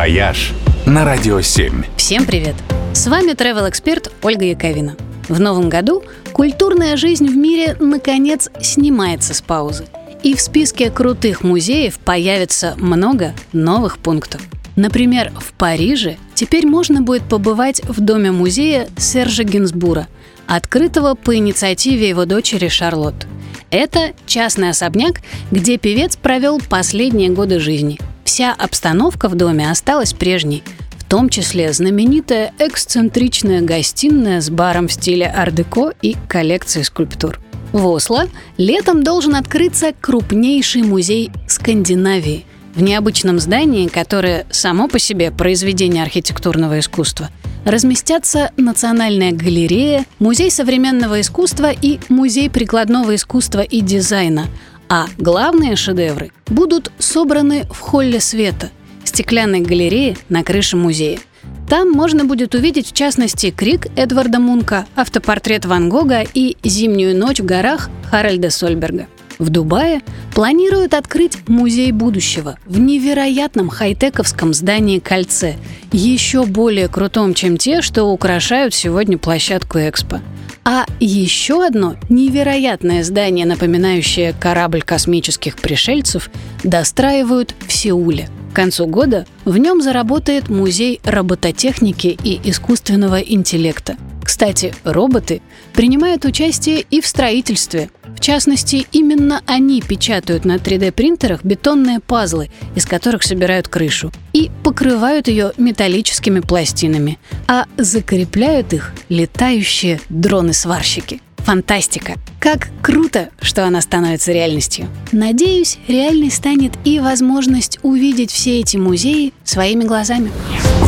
«Вояж» на Радио 7. Всем привет! С вами travel эксперт Ольга Яковина. В новом году культурная жизнь в мире наконец снимается с паузы. И в списке крутых музеев появится много новых пунктов. Например, в Париже теперь можно будет побывать в доме музея Сержа Гинсбура, открытого по инициативе его дочери Шарлотт. Это частный особняк, где певец провел последние годы жизни. Вся обстановка в доме осталась прежней, в том числе знаменитая эксцентричная гостиная с баром в стиле ар-деко и коллекцией скульптур. В Осло летом должен открыться крупнейший музей Скандинавии в необычном здании, которое само по себе произведение архитектурного искусства – разместятся Национальная галерея, Музей современного искусства и Музей прикладного искусства и дизайна. А главные шедевры будут собраны в холле света – стеклянной галерее на крыше музея. Там можно будет увидеть, в частности, крик Эдварда Мунка, автопортрет Ван Гога и «Зимнюю ночь в горах» Харальда Сольберга – в Дубае планируют открыть музей будущего в невероятном хай-тековском здании «Кольце», еще более крутом, чем те, что украшают сегодня площадку Экспо. А еще одно невероятное здание, напоминающее корабль космических пришельцев, достраивают в Сеуле. К концу года в нем заработает музей робототехники и искусственного интеллекта. Кстати, роботы принимают участие и в строительстве. В частности, именно они печатают на 3D-принтерах бетонные пазлы, из которых собирают крышу, и покрывают ее металлическими пластинами, а закрепляют их летающие дроны-сварщики. Фантастика! Как круто, что она становится реальностью. Надеюсь, реальной станет и возможность увидеть все эти музеи своими глазами.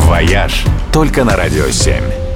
«Вояж» только на Радио 7.